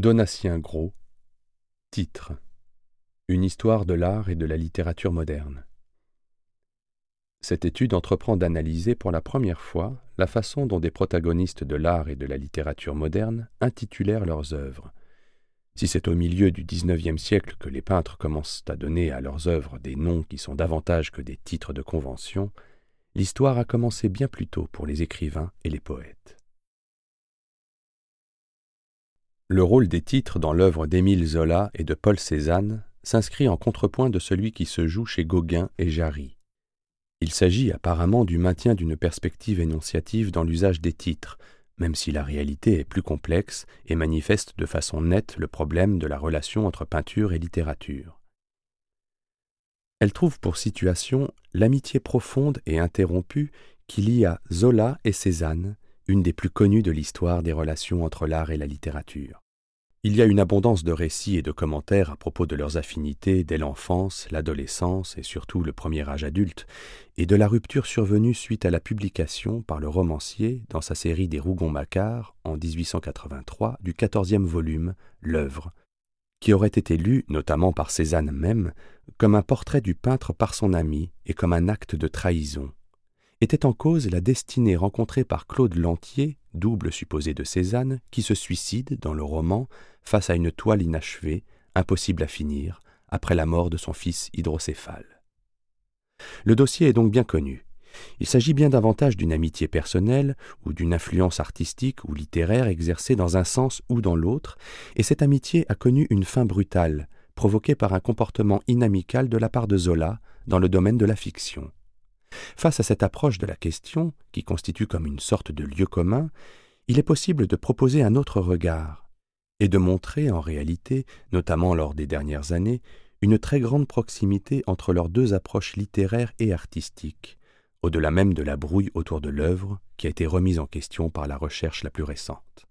Donatien Gros Titre Une histoire de l'art et de la littérature moderne. Cette étude entreprend d'analyser pour la première fois la façon dont des protagonistes de l'art et de la littérature moderne intitulèrent leurs œuvres. Si c'est au milieu du XIXe siècle que les peintres commencent à donner à leurs œuvres des noms qui sont davantage que des titres de convention, l'histoire a commencé bien plus tôt pour les écrivains et les poètes. Le rôle des titres dans l'œuvre d'Émile Zola et de Paul Cézanne s'inscrit en contrepoint de celui qui se joue chez Gauguin et Jarry. Il s'agit apparemment du maintien d'une perspective énonciative dans l'usage des titres, même si la réalité est plus complexe et manifeste de façon nette le problème de la relation entre peinture et littérature. Elle trouve pour situation l'amitié profonde et interrompue qui lia Zola et Cézanne, une des plus connues de l'histoire des relations entre l'art et la littérature. Il y a une abondance de récits et de commentaires à propos de leurs affinités dès l'enfance, l'adolescence et surtout le premier âge adulte, et de la rupture survenue suite à la publication par le romancier, dans sa série des Rougon-Macquart, en 1883, du quatorzième volume, L'œuvre, qui aurait été lu, notamment par Cézanne même, comme un portrait du peintre par son ami et comme un acte de trahison était en cause la destinée rencontrée par Claude Lantier, double supposé de Cézanne, qui se suicide, dans le roman, face à une toile inachevée, impossible à finir, après la mort de son fils hydrocéphale. Le dossier est donc bien connu. Il s'agit bien davantage d'une amitié personnelle ou d'une influence artistique ou littéraire exercée dans un sens ou dans l'autre, et cette amitié a connu une fin brutale, provoquée par un comportement inamical de la part de Zola dans le domaine de la fiction. Face à cette approche de la question, qui constitue comme une sorte de lieu commun, il est possible de proposer un autre regard, et de montrer en réalité, notamment lors des dernières années, une très grande proximité entre leurs deux approches littéraires et artistiques, au-delà même de la brouille autour de l'œuvre qui a été remise en question par la recherche la plus récente.